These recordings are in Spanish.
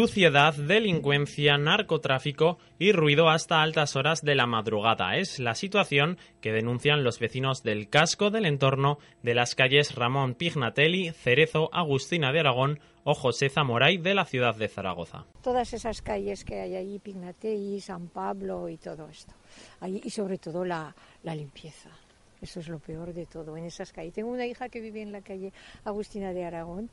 Suciedad, delincuencia, narcotráfico y ruido hasta altas horas de la madrugada es la situación que denuncian los vecinos del casco del entorno de las calles Ramón Pignatelli, Cerezo, Agustina de Aragón o José Zamoray de la ciudad de Zaragoza. Todas esas calles que hay ahí, Pignatelli, San Pablo y todo esto. y sobre todo la, la limpieza. Eso es lo peor de todo en esas calles. Tengo una hija que vive en la calle Agustina de Aragón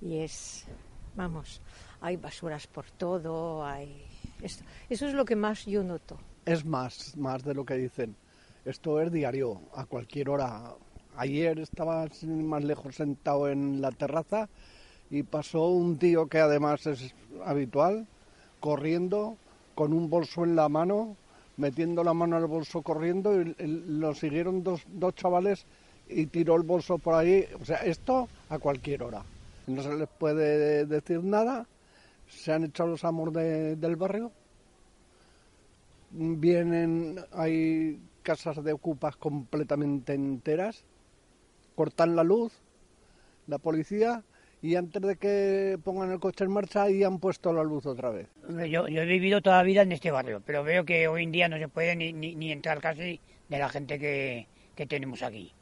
y es, vamos, hay basuras por todo, hay... Esto, eso es lo que más yo noto. Es más, más de lo que dicen. Esto es diario, a cualquier hora. Ayer estaba más lejos sentado en la terraza y pasó un tío que además es habitual, corriendo con un bolso en la mano, metiendo la mano al bolso corriendo y lo siguieron dos, dos chavales y tiró el bolso por ahí. O sea, esto a cualquier hora. No se les puede decir nada se han echado los amos del barrio. Vienen, hay casas de ocupas completamente enteras, cortan la luz, la policía, y antes de que pongan el coche en marcha, ahí han puesto la luz otra vez. Yo, yo he vivido toda la vida en este barrio, pero veo que hoy en día no se puede ni, ni, entrar casi de la gente que tenemos aquí.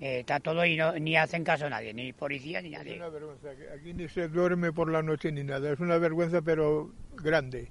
Eh, está todo y no, ni hacen caso a nadie, ni policía ni nadie. Es una vergüenza, aquí ni se duerme por la noche ni nada, es una vergüenza pero grande.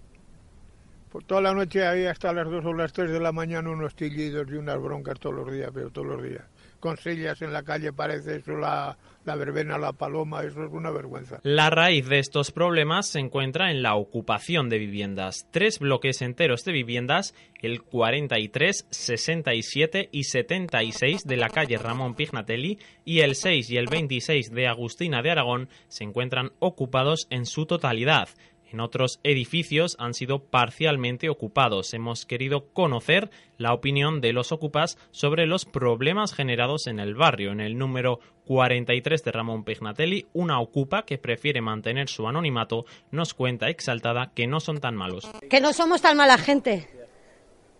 Por toda la noche ahí hasta las 2 o las 3 de la mañana unos tillidos y unas broncas todos los días, pero todos los días con sillas en la calle, parece eso la, la verbena, la paloma, eso es una vergüenza. La raíz de estos problemas se encuentra en la ocupación de viviendas. Tres bloques enteros de viviendas, el 43, 67 y 76 de la calle Ramón Pignatelli y el 6 y el 26 de Agustina de Aragón, se encuentran ocupados en su totalidad. En otros edificios han sido parcialmente ocupados. Hemos querido conocer la opinión de los ocupas sobre los problemas generados en el barrio. En el número 43 de Ramón Pignatelli, una ocupa que prefiere mantener su anonimato nos cuenta exaltada que no son tan malos. Que no somos tan mala gente.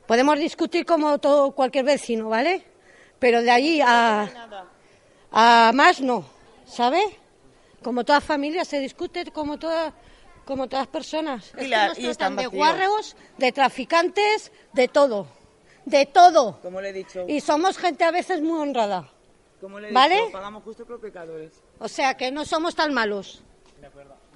Podemos discutir como todo cualquier vecino, ¿vale? Pero de allí a, a más no, ¿sabe? Como toda familia se discute, como toda como todas personas. Y, están de guarros, de traficantes, de todo. De todo. Como le he dicho. Y somos gente a veces muy honrada. Como le he ¿Vale? dicho, pagamos justo por pecadores. O sea que no somos tan malos.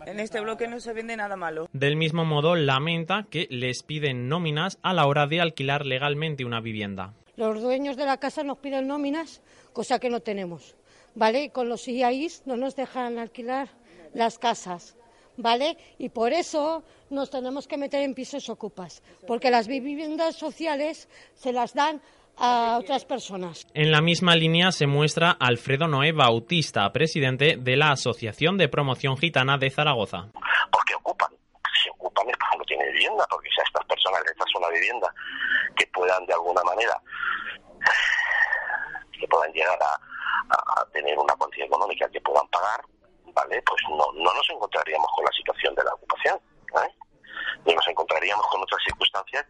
En este bloque no se vende nada malo. Del mismo modo, lamenta que les piden nóminas a la hora de alquilar legalmente una vivienda. Los dueños de la casa nos piden nóminas, cosa que no tenemos. ¿Vale? Con los IAIs no nos dejan alquilar las casas. ¿Vale? Y por eso nos tenemos que meter en pisos ocupas, porque las viviendas sociales se las dan a otras personas. En la misma línea se muestra Alfredo Noé Bautista, presidente de la Asociación de Promoción Gitana de Zaragoza. Porque ocupan, si ocupan es porque no tienen vivienda, porque si a estas personas les das una vivienda que puedan de alguna manera, que puedan llegar a, a tener una cuantía económica que puedan pagar, ¿vale? Pues no, no nos encontraríamos con la situación de la ocupación. ¿eh? y nos encontraríamos con otras circunstancias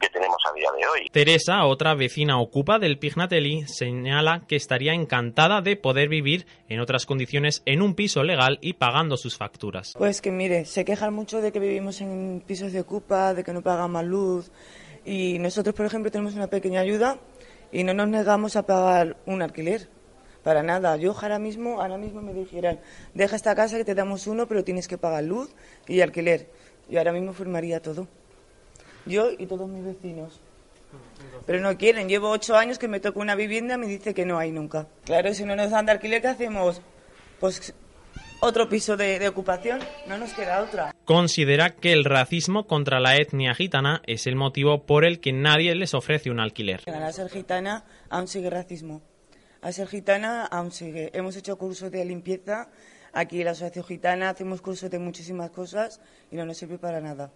que tenemos a día de hoy. Teresa, otra vecina ocupa del Pignatelli, señala que estaría encantada de poder vivir en otras condiciones en un piso legal y pagando sus facturas. Pues que mire, se quejan mucho de que vivimos en pisos de ocupa, de que no pagan más luz y nosotros, por ejemplo, tenemos una pequeña ayuda y no nos negamos a pagar un alquiler. Para nada. Yo ahora mismo, ahora mismo me dijeran, deja esta casa que te damos uno, pero tienes que pagar luz y alquiler. Yo ahora mismo firmaría todo. Yo y todos mis vecinos. Pero no quieren. Llevo ocho años que me toco una vivienda y me dice que no hay nunca. Claro, si no nos dan de alquiler, ¿qué hacemos? Pues otro piso de, de, ocupación, no nos queda otra. Considera que el racismo contra la etnia gitana es el motivo por el que nadie les ofrece un alquiler. Al ser gitana aún sigue racismo a ser gitana aún sigue. Hemos hecho cursos de limpieza aquí en la Asociación Gitana, hacemos cursos de muchísimas cosas y no nos sirve para nada.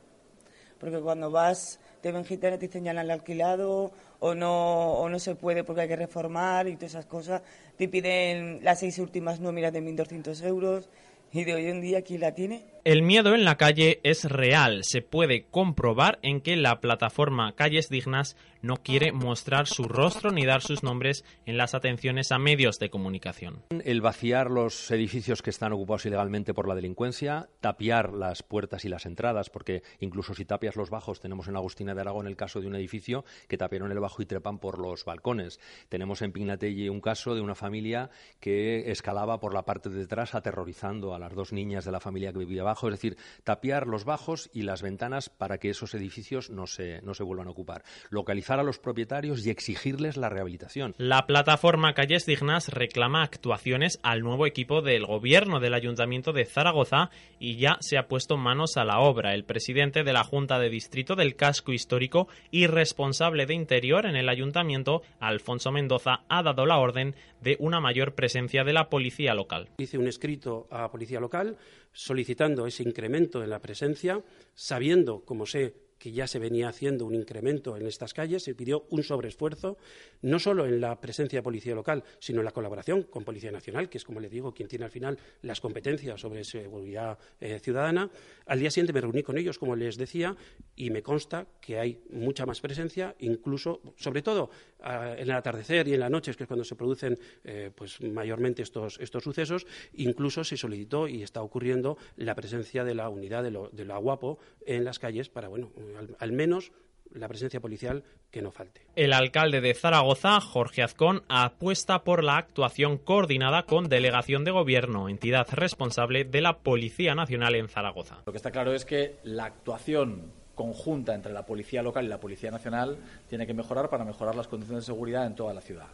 Porque cuando vas, te ven gitana, te señalan el alquilado o no, o no se puede porque hay que reformar y todas esas cosas. Te piden las seis últimas nóminas de 1.200 euros y de hoy en día, ¿quién la tiene? El miedo en la calle es real. Se puede comprobar en que la plataforma Calles Dignas no quiere mostrar su rostro ni dar sus nombres en las atenciones a medios de comunicación. El vaciar los edificios que están ocupados ilegalmente por la delincuencia, tapiar las puertas y las entradas, porque incluso si tapias los bajos, tenemos en Agustina de Aragón el caso de un edificio que tapiaron el bajo y trepan por los balcones. Tenemos en Pignatelli un caso de una familia que escalaba por la parte de detrás aterrorizando a las dos niñas de la familia que vivía es decir, tapiar los bajos y las ventanas para que esos edificios no se, no se vuelvan a ocupar. Localizar a los propietarios y exigirles la rehabilitación. La plataforma Calles Dignas reclama actuaciones al nuevo equipo del gobierno del Ayuntamiento de Zaragoza y ya se ha puesto manos a la obra. El presidente de la Junta de Distrito del Casco Histórico y responsable de Interior en el Ayuntamiento, Alfonso Mendoza, ha dado la orden de una mayor presencia de la policía local. Hice un escrito a policía local solicitando ese incremento en la presencia, sabiendo, como sé, que ya se venía haciendo un incremento en estas calles, se pidió un sobreesfuerzo, no solo en la presencia de policía local, sino en la colaboración con Policía Nacional, que es, como le digo, quien tiene al final las competencias sobre seguridad eh, ciudadana. Al día siguiente me reuní con ellos, como les decía, y me consta que hay mucha más presencia, incluso, sobre todo, en el atardecer y en las noches, que es cuando se producen eh, pues, mayormente estos, estos sucesos, incluso se solicitó y está ocurriendo la presencia de la unidad de, lo, de la Guapo en las calles para, bueno, al, menos la presencia policial que no falte. El alcalde de Zaragoza, Jorge Azcón, apuesta por la actuación coordinada con Delegación de Gobierno, entidad responsable de la Policía Nacional en Zaragoza. Lo que está claro es que la actuación conjunta entre la Policía Local y la Policía Nacional tiene que mejorar para mejorar las condiciones de seguridad en toda la ciudad.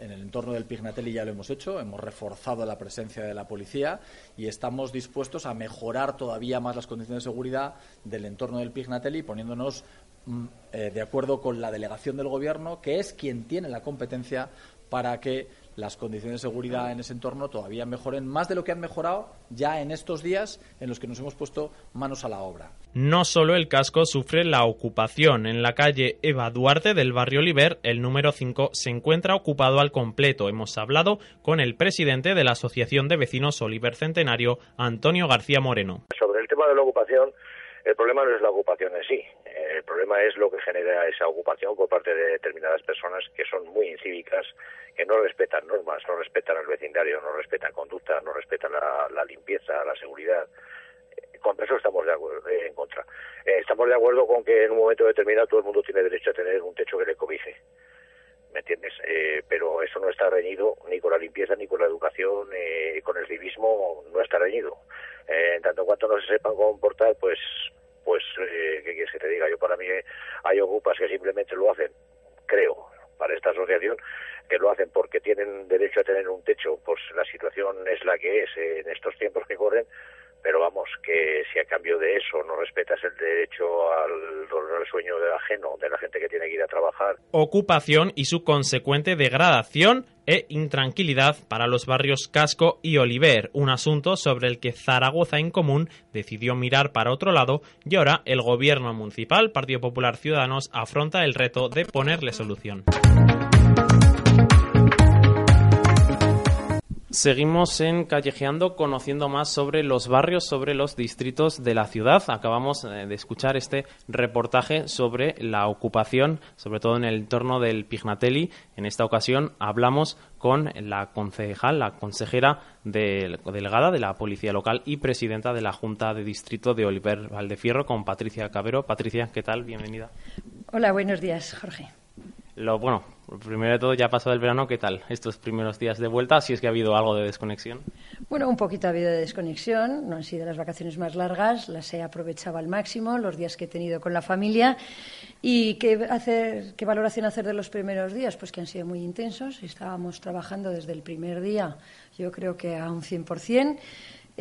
En el entorno del Pignatelli ya lo hemos hecho, hemos reforzado la presencia de la policía y estamos dispuestos a mejorar todavía más las condiciones de seguridad del entorno del Pignatelli, poniéndonos mm, eh, de acuerdo con la delegación del Gobierno, que es quien tiene la competencia para que las condiciones de seguridad en ese entorno todavía mejoren más de lo que han mejorado ya en estos días en los que nos hemos puesto manos a la obra. No solo el casco sufre la ocupación. En la calle Eva Duarte del barrio Oliver, el número 5 se encuentra ocupado al completo. Hemos hablado con el presidente de la Asociación de Vecinos Oliver Centenario, Antonio García Moreno. Sobre el tema de la ocupación, el problema no es la ocupación en sí, el problema es lo que genera esa ocupación por parte de determinadas personas que son muy incívicas, que no respetan normas, no respetan el vecindario, no respetan conducta, no respetan la, limpieza, la seguridad. Con eso estamos de acuerdo, eh, en contra. Eh, estamos de acuerdo con que en un momento determinado todo el mundo tiene derecho a tener un techo que le cobije. ¿me entiendes? Eh, pero eso no está reñido ni con la limpieza, ni con la educación, eh, con el civismo, no está reñido. Eh, en tanto cuanto no se sepan comportar, pues pues, eh, ¿qué quieres que te diga? Yo para mí hay ocupas que simplemente lo hacen, creo, para esta asociación, que lo hacen porque tienen derecho a tener un techo, pues la situación es la que es en estos tiempos que corren, pero vamos, que si a cambio de eso no respetas el derecho al, al sueño del ajeno, de la gente que tiene que ir a trabajar. Ocupación y su consecuente degradación e intranquilidad para los barrios Casco y Oliver, un asunto sobre el que Zaragoza en Común decidió mirar para otro lado y ahora el gobierno municipal, Partido Popular Ciudadanos, afronta el reto de ponerle solución. Seguimos en Callejeando conociendo más sobre los barrios, sobre los distritos de la ciudad. Acabamos eh, de escuchar este reportaje sobre la ocupación, sobre todo en el entorno del Pignatelli. En esta ocasión hablamos con la concejal, la consejera delegada de la Policía Local y presidenta de la Junta de Distrito de Oliver Valdefierro, con Patricia Cabero. Patricia, ¿qué tal? Bienvenida. Hola, buenos días, Jorge. Lo, bueno, primero de todo, ya pasado el verano, ¿qué tal estos primeros días de vuelta? Si es que ha habido algo de desconexión. Bueno, un poquito ha habido de desconexión, no han sido las vacaciones más largas, las he aprovechado al máximo, los días que he tenido con la familia. ¿Y qué, hacer, qué valoración hacer de los primeros días? Pues que han sido muy intensos, estábamos trabajando desde el primer día, yo creo que a un 100%.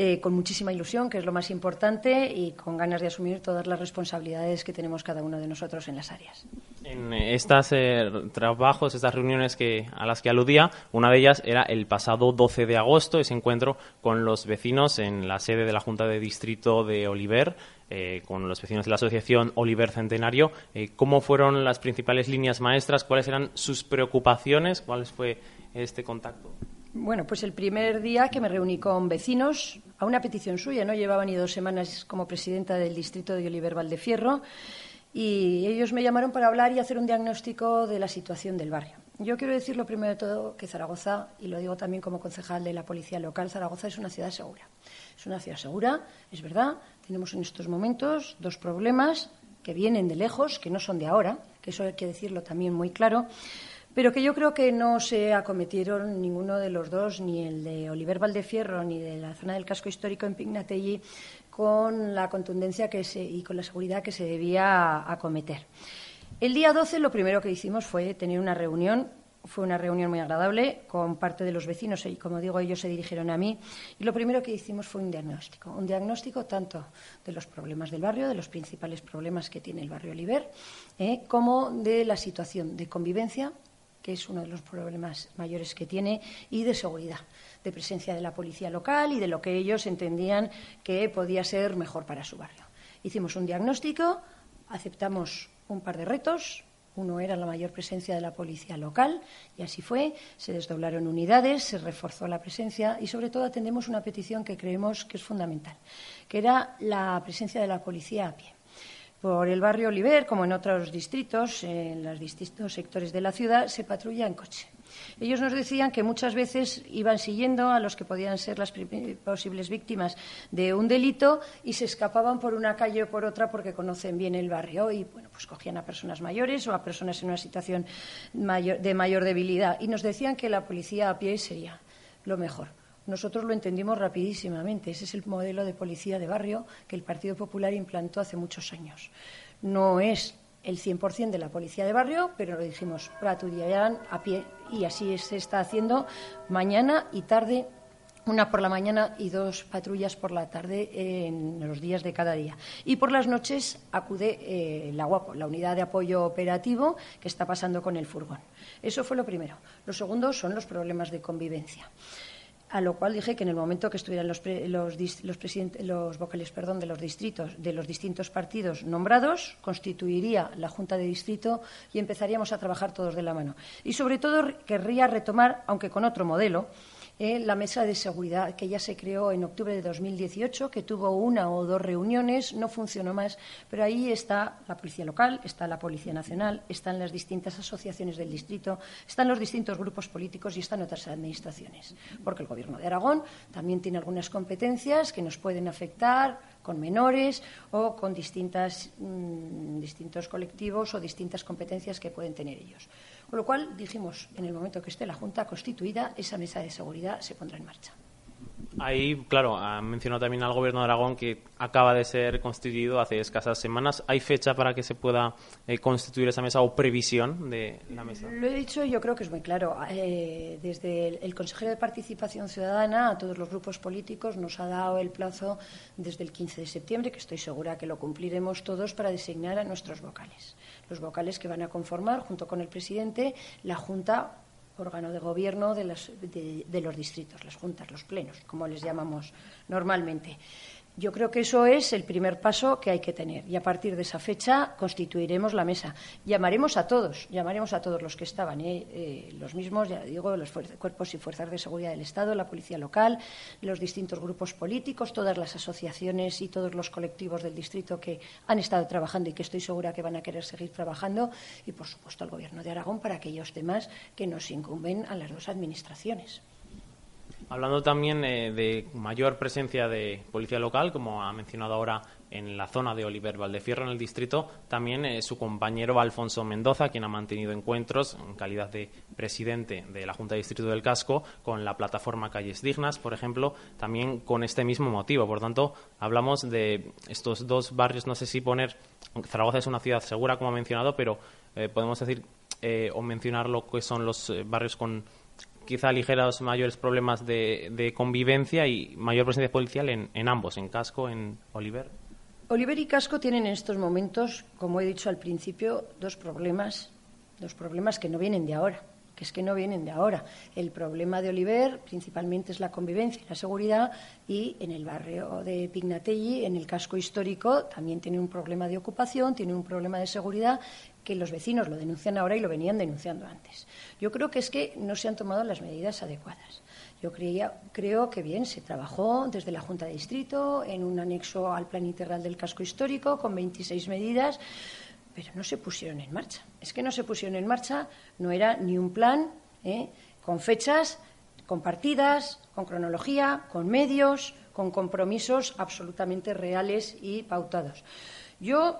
Eh, con muchísima ilusión, que es lo más importante, y con ganas de asumir todas las responsabilidades que tenemos cada uno de nosotros en las áreas. En estos eh, trabajos, estas reuniones que, a las que aludía, una de ellas era el pasado 12 de agosto, ese encuentro con los vecinos en la sede de la Junta de Distrito de Oliver, eh, con los vecinos de la Asociación Oliver Centenario. ¿Cómo fueron las principales líneas maestras? ¿Cuáles eran sus preocupaciones? ¿Cuál fue este contacto? Bueno, pues el primer día que me reuní con vecinos a una petición suya, no llevaba ni dos semanas como presidenta del distrito de Oliver Valdefierro y ellos me llamaron para hablar y hacer un diagnóstico de la situación del barrio. Yo quiero decir lo primero de todo que Zaragoza, y lo digo también como concejal de la policía local, Zaragoza es una ciudad segura. Es una ciudad segura, es verdad. Tenemos en estos momentos dos problemas que vienen de lejos, que no son de ahora, que eso hay que decirlo también muy claro pero que yo creo que no se acometieron ninguno de los dos, ni el de Oliver Valdefierro ni de la zona del casco histórico en Pignatelli, con la contundencia que se, y con la seguridad que se debía acometer. El día 12 lo primero que hicimos fue tener una reunión fue una reunión muy agradable con parte de los vecinos y, como digo, ellos se dirigieron a mí. Y lo primero que hicimos fue un diagnóstico. Un diagnóstico tanto de los problemas del barrio, de los principales problemas que tiene el barrio Oliver, eh, como de la situación de convivencia que es uno de los problemas mayores que tiene, y de seguridad, de presencia de la policía local y de lo que ellos entendían que podía ser mejor para su barrio. Hicimos un diagnóstico, aceptamos un par de retos. Uno era la mayor presencia de la policía local, y así fue. Se desdoblaron unidades, se reforzó la presencia y, sobre todo, atendemos una petición que creemos que es fundamental, que era la presencia de la policía a pie por el barrio Oliver, como en otros distritos, en los distintos sectores de la ciudad, se patrulla en coche. Ellos nos decían que muchas veces iban siguiendo a los que podían ser las posibles víctimas de un delito y se escapaban por una calle o por otra porque conocen bien el barrio y bueno, pues cogían a personas mayores o a personas en una situación de mayor debilidad y nos decían que la policía a pie sería lo mejor. Nosotros lo entendimos rapidísimamente. Ese es el modelo de policía de barrio que el Partido Popular implantó hace muchos años. No es el 100% de la policía de barrio, pero lo dijimos, patrullarán a pie y así se está haciendo mañana y tarde una por la mañana y dos patrullas por la tarde en los días de cada día. Y por las noches acude eh, la UAPO, la unidad de apoyo operativo que está pasando con el furgón. Eso fue lo primero. Lo segundo son los problemas de convivencia a lo cual dije que en el momento que estuvieran los, los, vocales perdón, de los distritos, de los distintos partidos nombrados, constituiría la Junta de Distrito y empezaríamos a trabajar todos de la mano. Y sobre todo querría retomar, aunque con otro modelo, la mesa de seguridad que ya se creó en octubre de 2018, que tuvo una o dos reuniones, no funcionó más, pero ahí está la Policía Local, está la Policía Nacional, están las distintas asociaciones del distrito, están los distintos grupos políticos y están otras administraciones. Porque el Gobierno de Aragón también tiene algunas competencias que nos pueden afectar con menores o con distintas, mm, distintos colectivos o distintas competencias que pueden tener ellos. Con lo cual dijimos, en el momento que esté la Junta constituida, esa mesa de seguridad se pondrá en marcha. Ahí, claro, ha mencionado también al Gobierno de Aragón que acaba de ser constituido hace escasas semanas. ¿Hay fecha para que se pueda eh, constituir esa mesa o previsión de la mesa? Lo he dicho, yo creo que es muy claro. Eh, desde el, consejero de Participación Ciudadana a todos los grupos políticos nos ha dado el plazo desde el 15 de septiembre, que estoy segura que lo cumpliremos todos para designar a nuestros vocales los vocales que van a conformar, junto con el presidente, la Junta órgano de gobierno de, de, los distritos, las juntas, los plenos, como les llamamos normalmente. Yo creo que eso es el primer paso que hay que tener y a partir de esa fecha constituiremos la mesa. Llamaremos a todos, llamaremos a todos los que estaban, ¿eh? Eh, los mismos, ya digo, los cuerpos y fuerzas de seguridad del Estado, la policía local, los distintos grupos políticos, todas las asociaciones y todos los colectivos del distrito que han estado trabajando y que estoy segura que van a querer seguir trabajando y, por supuesto, al Gobierno de Aragón para aquellos temas que nos incumben a las dos administraciones. Hablando también eh, de mayor presencia de policía local, como ha mencionado ahora en la zona de Oliver Valdefierro, en el distrito, también eh, su compañero Alfonso Mendoza, quien ha mantenido encuentros en calidad de presidente de la Junta de Distrito del Casco con la plataforma Calles Dignas, por ejemplo, también con este mismo motivo. Por tanto, hablamos de estos dos barrios, no sé si poner, Zaragoza es una ciudad segura, como ha mencionado, pero eh, podemos decir o mencionar lo que son los barrios con quizá ligeros mayores problemas de, convivencia y mayor presencia policial en, ambos, en Casco, en Oliver. Oliver y Casco tienen en estos momentos, como he dicho al principio, dos problemas, dos problemas que no vienen de ahora, que es que no vienen de ahora. El problema de Oliver principalmente es la convivencia y la seguridad y en el barrio de Pignatelli, en el casco histórico, también tiene un problema de ocupación, tiene un problema de seguridad que los vecinos lo denuncian ahora y lo venían denunciando antes. Yo creo que es que no se han tomado las medidas adecuadas. Yo creía, creo que bien, se trabajó desde la Junta de Distrito en un anexo al Plan Integral del Casco Histórico con 26 medidas, pero no se pusieron en marcha. Es que no se pusieron en marcha, no era ni un plan ¿eh? con fechas compartidas, con cronología, con medios, con compromisos absolutamente reales y pautados. Yo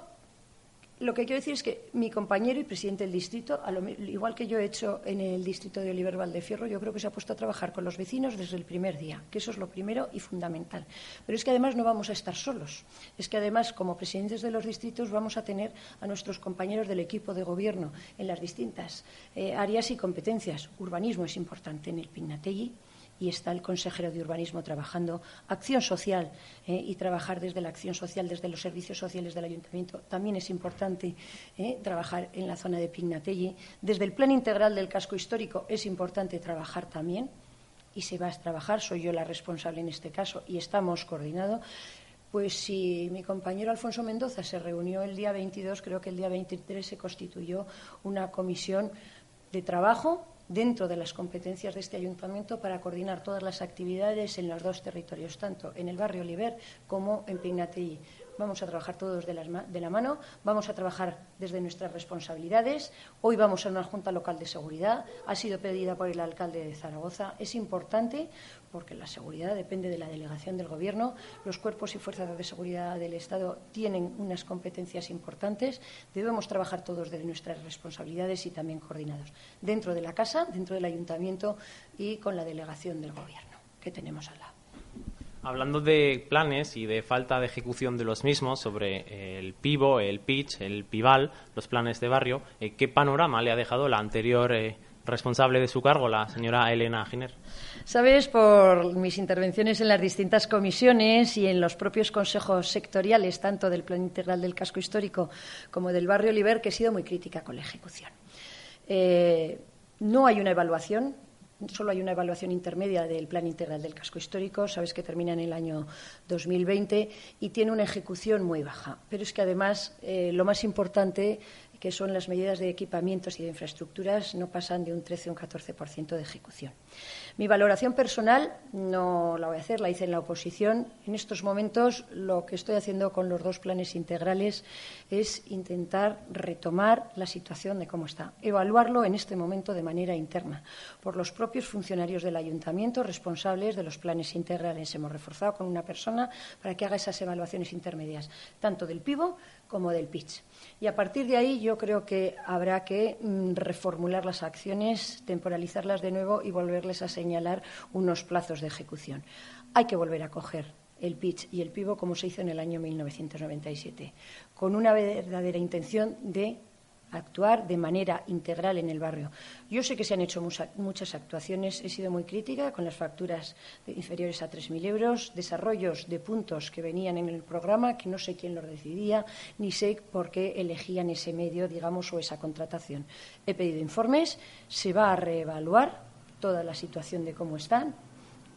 lo que quiero decir es que mi compañero y presidente del distrito, igual que yo he hecho en el distrito de Oliver Valdefierro, yo creo que se ha puesto a trabajar con los vecinos desde el primer día, que eso es lo primero y fundamental. Pero es que además no vamos a estar solos. Es que además, como presidentes de los distritos, vamos a tener a nuestros compañeros del equipo de gobierno en las distintas eh, áreas y competencias. Urbanismo es importante en el Pignategui y está el consejero de urbanismo trabajando acción social eh, y trabajar desde la acción social, desde los servicios sociales del ayuntamiento. También es importante eh, trabajar en la zona de Pignatelli. Desde el plan integral del casco histórico es importante trabajar también y se va a trabajar, soy yo la responsable en este caso y estamos coordinados. Pues si mi compañero Alfonso Mendoza se reunió el día 22, creo que el día 23 se constituyó una comisión de trabajo dentro de las competencias de este ayuntamiento para coordinar todas las actividades en los dos territorios, tanto en el barrio Oliver como en Pignatelli. Vamos a trabajar todos de, la mano, vamos a trabajar desde nuestras responsabilidades. Hoy vamos a una Junta Local de Seguridad, ha sido pedida por el alcalde de Zaragoza. Es importante porque la seguridad depende de la delegación del Gobierno. Los cuerpos y fuerzas de seguridad del Estado tienen unas competencias importantes. Debemos trabajar todos desde nuestras responsabilidades y también coordinados, dentro de la Casa, dentro del Ayuntamiento y con la delegación del Gobierno que tenemos al lado. Hablando de planes y de falta de ejecución de los mismos sobre el PIVO, el PITCH, el PIVAL, los planes de barrio, eh, ¿qué panorama le ha dejado la anterior eh, responsable de su cargo, la señora Elena Giner? Sabes, por mis intervenciones en las distintas comisiones y en los propios consejos sectoriales, tanto del Plan Integral del Casco Histórico como del Barrio Oliver, que he sido muy crítica con la ejecución. Eh, no hay una evaluación Solo hay una evaluación intermedia del Plan Integral del Casco Histórico, sabes que termina en el año 2020 y tiene una ejecución muy baja. Pero es que además eh, lo más importante que son las medidas de equipamientos y de infraestructuras, no pasan de un 13 o un 14% de ejecución. Mi valoración personal no la voy a hacer, la hice en la oposición. En estos momentos lo que estoy haciendo con los dos planes integrales es intentar retomar la situación de cómo está, evaluarlo en este momento de manera interna por los propios funcionarios del ayuntamiento responsables de los planes integrales. Hemos reforzado con una persona para que haga esas evaluaciones intermedias, tanto del PIVO como del pitch. Y a partir de ahí yo creo que habrá que mm, reformular las acciones, temporalizarlas de nuevo y volverles a señalar unos plazos de ejecución. Hay que volver a coger el pitch y el pivo como se hizo en el año 1997, con una verdadera intención de actuar de manera integral en el barrio. Yo sé que se han hecho muchas actuaciones, he sido muy crítica con las facturas inferiores a 3.000 euros, desarrollos de puntos que venían en el programa, que no sé quién los decidía, ni sé por qué elegían ese medio, digamos, o esa contratación. He pedido informes, se va a reevaluar toda la situación de cómo están,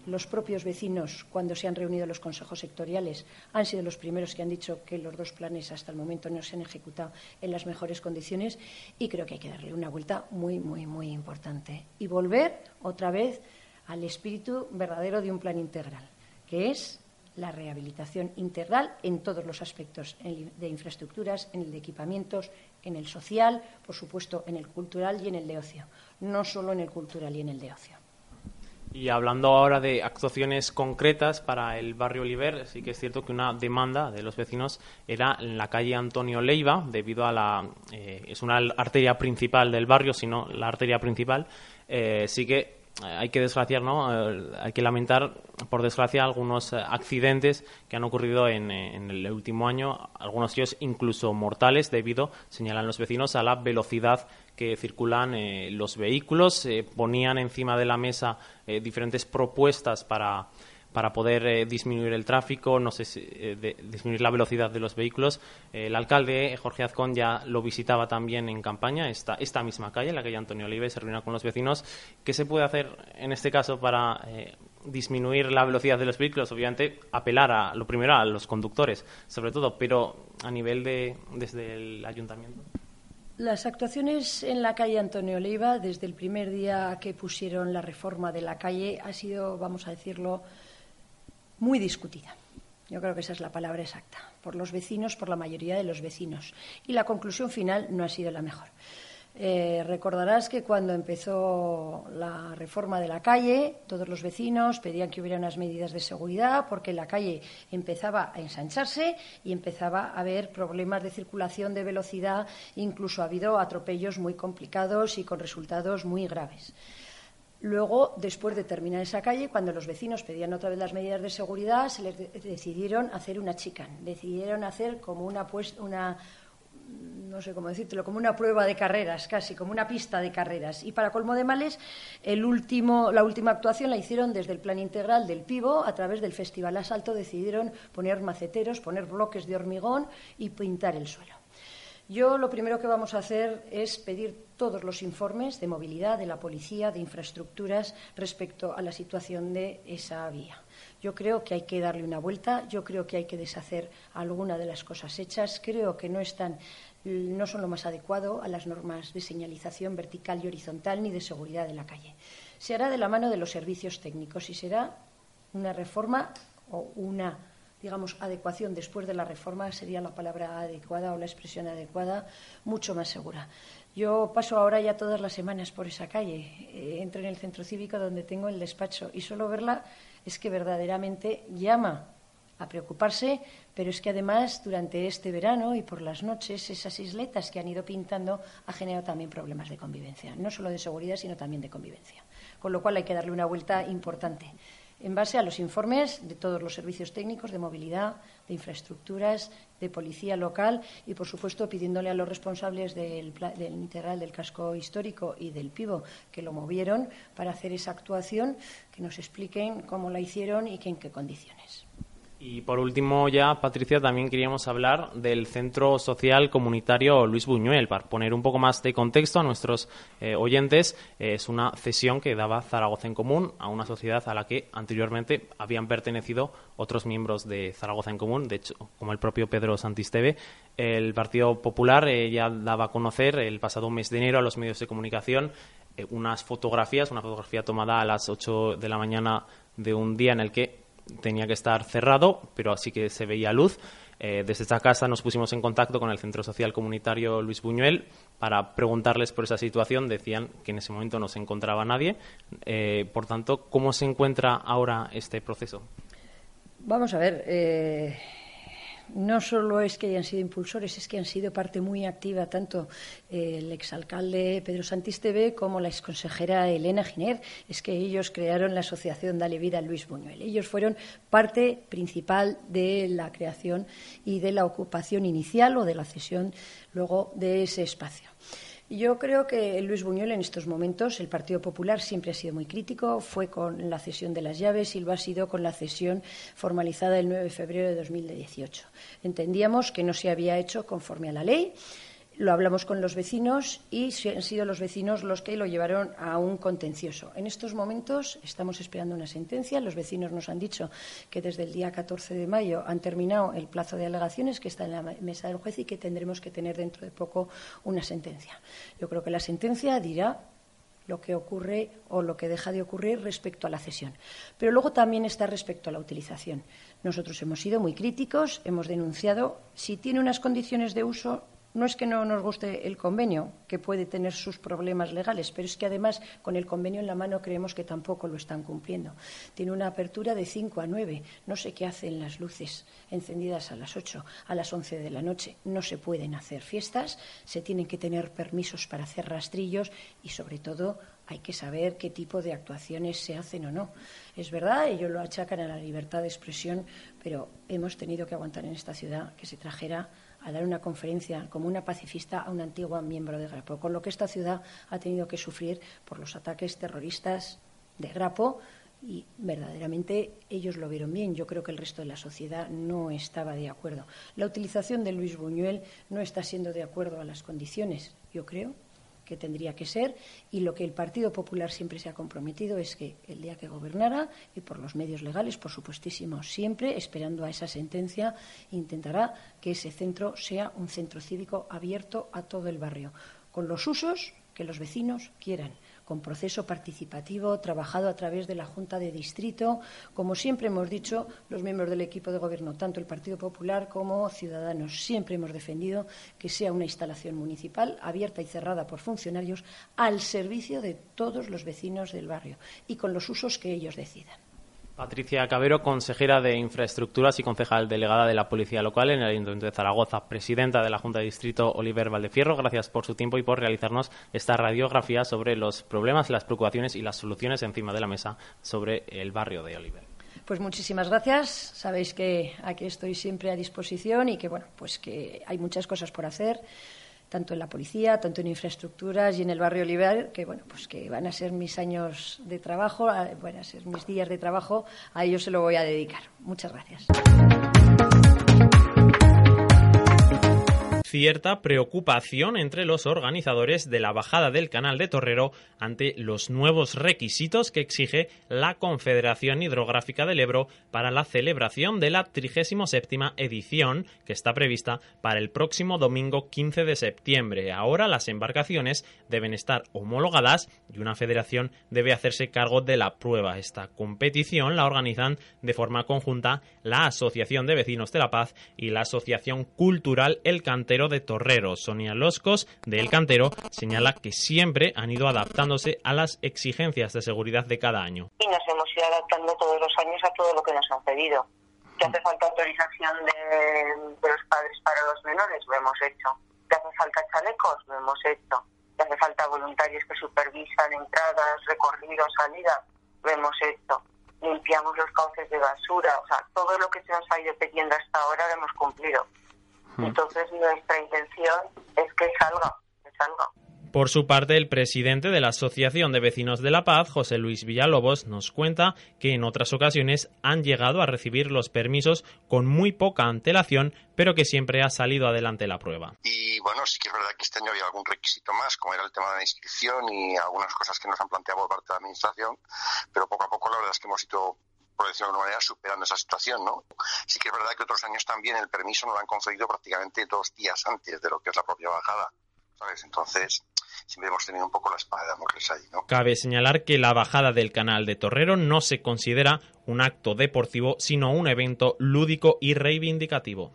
los propios vecinos, cuando se han reunido los consejos sectoriales, han sido los primeros que han dicho que los dos planes hasta el momento no se han ejecutado en las mejores condiciones y creo que hay que darle una vuelta muy, muy, muy importante y volver otra vez al espíritu verdadero de un plan integral, que es la rehabilitación integral en todos los aspectos de infraestructuras, en el de equipamientos, en el social, por supuesto, en el cultural y en el de ocio, no solo en el cultural y en el de ocio. Y hablando ahora de actuaciones concretas para el barrio Oliver, sí que es cierto que una demanda de los vecinos era en la calle Antonio Leiva, debido a la. Eh, es una arteria principal del barrio, sino la arteria principal. Eh, sí que hay que desgraciar, ¿no? Eh, hay que lamentar, por desgracia, algunos accidentes que han ocurrido en, en, el último año, algunos de ellos incluso mortales, debido, señalan los vecinos, a la velocidad que circulan eh, los vehículos. ponían encima de la mesa eh, diferentes propuestas para, para poder eh, disminuir el tráfico, no sé eh, disminuir la velocidad de los vehículos. el alcalde Jorge Azcón ya lo visitaba también en campaña, esta, esta misma calle, la calle Antonio Olive, se reunió con los vecinos. ¿Qué se puede hacer en este caso para disminuir la velocidad de los vehículos? Obviamente apelar a lo primero a los conductores, sobre todo, pero a nivel de desde el ayuntamiento. Las actuaciones en la calle Antonio Oliva, desde el primer día que pusieron la reforma de la calle, ha sido, vamos a decirlo, muy discutida. Yo creo que esa es la palabra exacta, por los vecinos, por la mayoría de los vecinos. Y la conclusión final no ha sido la mejor. Eh, recordarás que cuando empezó la reforma de la calle, todos los vecinos pedían que hubiera unas medidas de seguridad porque la calle empezaba a ensancharse y empezaba a haber problemas de circulación, de velocidad, incluso ha habido atropellos muy complicados y con resultados muy graves. Luego, después de terminar esa calle, cuando los vecinos pedían otra vez las medidas de seguridad, se les decidieron hacer una chican, decidieron hacer como una, pues, una, no sé cómo decírtelo, como una prueba de carreras, casi, como una pista de carreras. Y para colmo de males, el último, la última actuación la hicieron desde el plan integral del Pivo, a través del Festival Asalto, decidieron poner maceteros, poner bloques de hormigón y pintar el suelo. Yo lo primero que vamos a hacer es pedir todos los informes de movilidad de la policía, de infraestructuras, respecto a la situación de esa vía. Yo creo que hay que darle una vuelta, yo creo que hay que deshacer alguna de las cosas hechas, creo que no están no son lo más adecuado a las normas de señalización vertical y horizontal ni de seguridad de la calle. Se hará de la mano de los servicios técnicos y será una reforma o una digamos, adecuación después de la reforma sería la palabra adecuada o la expresión adecuada, mucho más segura. Yo paso ahora ya todas las semanas por esa calle, eh, entro en el centro cívico donde tengo el despacho y solo verla es que verdaderamente llama a preocuparse, pero es que además durante este verano y por las noches esas isletas que han ido pintando ha generado también problemas de convivencia, no solo de seguridad, sino también de convivencia. Con lo cual hay que darle una vuelta importante en base a los informes de todos los servicios técnicos de movilidad, de infraestructuras, de policía local y, por supuesto, pidiéndole a los responsables del, integral del casco histórico y del pivo que lo movieron para hacer esa actuación, que nos expliquen cómo la hicieron y en qué condiciones. Y por último, ya, Patricia, también queríamos hablar del Centro Social Comunitario Luis Buñuel. Para poner un poco más de contexto a nuestros eh, oyentes, es una cesión que daba Zaragoza en Común a una sociedad a la que anteriormente habían pertenecido otros miembros de Zaragoza en Común, de hecho, como el propio Pedro Santisteve. El Partido Popular eh, ya daba a conocer el pasado mes de enero a los medios de comunicación eh, unas fotografías, una fotografía tomada a las 8 de la mañana de un día en el que tenía que estar cerrado, pero así que se veía luz. Eh, desde esta casa nos pusimos en contacto con el Centro Social Comunitario Luis Buñuel para preguntarles por esa situación. Decían que en ese momento no se encontraba nadie. Eh, por tanto, ¿cómo se encuentra ahora este proceso? Vamos a ver. Eh, no solo es que hayan sido impulsores, es que han sido parte muy activa tanto el exalcalde Pedro Santisteve como la exconsejera Elena Giner. Es que ellos crearon la asociación Dale Vida Luis Buñuel. Ellos fueron parte principal de la creación y de la ocupación inicial o de la cesión luego de ese espacio. Yo creo que Luis Buñuel en estos momentos, el Partido Popular siempre ha sido muy crítico, fue con la cesión de las llaves y lo ha sido con la cesión formalizada el 9 de febrero de 2018. Entendíamos que no se había hecho conforme a la ley lo hablamos con los vecinos y han sido los vecinos los que lo llevaron a un contencioso. En estos momentos estamos esperando una sentencia. Los vecinos nos han dicho que desde el día 14 de mayo han terminado el plazo de alegaciones que está en la mesa del juez y que tendremos que tener dentro de poco una sentencia. Yo creo que la sentencia dirá lo que ocurre o lo que deja de ocurrir respecto a la cesión. Pero luego también está respecto a la utilización. Nosotros hemos sido muy críticos, hemos denunciado si tiene unas condiciones de uso no es que no nos guste el convenio, que puede tener sus problemas legales, pero es que además con el convenio en la mano creemos que tampoco lo están cumpliendo. Tiene una apertura de 5 a 9. No sé qué hacen las luces encendidas a las 8, a las 11 de la noche. No se pueden hacer fiestas, se tienen que tener permisos para hacer rastrillos y, sobre todo, hay que saber qué tipo de actuaciones se hacen o no. Es verdad, ellos lo achacan a la libertad de expresión, pero hemos tenido que aguantar en esta ciudad que se trajera a dar una conferencia como una pacifista a una antigua miembro de Grapo, con lo que esta ciudad ha tenido que sufrir por los ataques terroristas de Grapo y verdaderamente ellos lo vieron bien. Yo creo que el resto de la sociedad no estaba de acuerdo. La utilización de Luis Buñuel no está siendo de acuerdo a las condiciones, yo creo que tendría que ser y lo que el Partido Popular siempre se ha comprometido es que el día que gobernara y por los medios legales, por supuestísimo, siempre esperando a esa sentencia, intentará que ese centro sea un centro cívico abierto a todo el barrio, con los usos que los vecinos quieran con proceso participativo, trabajado a través de la Junta de Distrito. Como siempre hemos dicho, los miembros del equipo de gobierno, tanto el Partido Popular como Ciudadanos, siempre hemos defendido que sea una instalación municipal abierta y cerrada por funcionarios al servicio de todos los vecinos del barrio y con los usos que ellos decidan. Patricia Cabero, consejera de Infraestructuras y concejal delegada de la Policía Local en el Ayuntamiento de Zaragoza, presidenta de la Junta de Distrito Oliver Valdefierro. Gracias por su tiempo y por realizarnos esta radiografía sobre los problemas, las preocupaciones y las soluciones encima de la mesa sobre el barrio de Oliver. Pues muchísimas gracias. Sabéis que aquí estoy siempre a disposición y que bueno, pues que hay muchas cosas por hacer tanto en la policía, tanto en infraestructuras y en el barrio Oliver, que bueno, pues que van a ser mis años de trabajo, van a ser mis días de trabajo, a ellos se lo voy a dedicar. Muchas gracias cierta preocupación entre los organizadores de la bajada del canal de Torrero ante los nuevos requisitos que exige la Confederación Hidrográfica del Ebro para la celebración de la 37 edición que está prevista para el próximo domingo 15 de septiembre. Ahora las embarcaciones deben estar homologadas y una federación debe hacerse cargo de la prueba. Esta competición la organizan de forma conjunta la Asociación de Vecinos de la Paz y la Asociación Cultural El Cantero de Torrero, Sonia Loscos, de El Cantero, señala que siempre han ido adaptándose a las exigencias de seguridad de cada año. Y nos hemos ido adaptando todos los años a todo lo que nos han pedido. Que hace falta autorización de, los padres para los menores, lo hemos hecho. Que hace falta chalecos, lo hemos hecho. Que hace falta voluntarios que supervisan entradas, recorridos, salidas, lo hemos hecho limpiamos los cauces de basura, o sea, todo lo que se nos ha ido pidiendo hasta ahora lo hemos cumplido. Entonces nuestra intención es que salga, que salga. Por su parte, el presidente de la Asociación de Vecinos de la Paz, José Luis Villalobos, nos cuenta que en otras ocasiones han llegado a recibir los permisos con muy poca antelación, pero que siempre ha salido adelante la prueba. Y bueno, sí que es verdad que este año había algún requisito más, como era el tema de la inscripción y algunas cosas que nos han planteado por parte de la Administración, pero poco a poco la verdad es que hemos ido por decirlo de alguna manera, superando esa situación, ¿no? Sí que es verdad que otros años también el permiso nos lo han concedido prácticamente dos días antes de lo que es la propia bajada, ¿sabes? Entonces, siempre hemos tenido un poco la espada de Damocles ahí, ¿no? Cabe señalar que la bajada del canal de Torrero no se considera un acto deportivo, sino un evento lúdico y reivindicativo.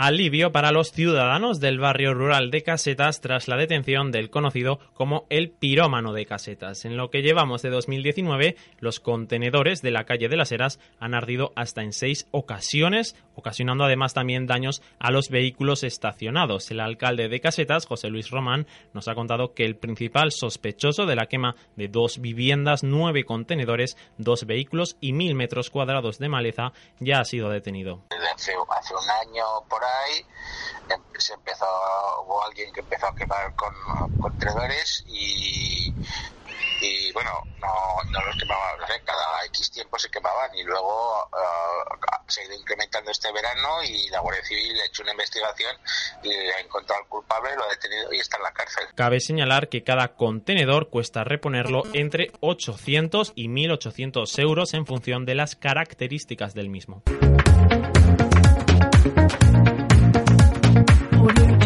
Alivio para los ciudadanos del barrio rural de Casetas tras la detención del conocido como el pirómano de Casetas. En lo que llevamos de 2019, los contenedores de la calle de las Heras han ardido hasta en seis ocasiones, ocasionando además también daños a los vehículos estacionados. El alcalde de Casetas, José Luis Román, nos ha contado que el principal sospechoso de la quema de dos viviendas, nueve contenedores, dos vehículos y mil metros cuadrados de maleza ya ha sido detenido. Hace, un año por Em, se empezó, hubo alguien que empezó a quemar con contenedores y, y bueno, no, no los quemaba, cada X tiempo se quemaban y luego uh, se ha ido incrementando este verano y la Guardia Civil ha hecho una investigación y ha encontrado al culpable, lo ha detenido y está en la cárcel. Cabe señalar que cada contenedor cuesta reponerlo entre 800 y 1.800 euros en función de las características del mismo. woman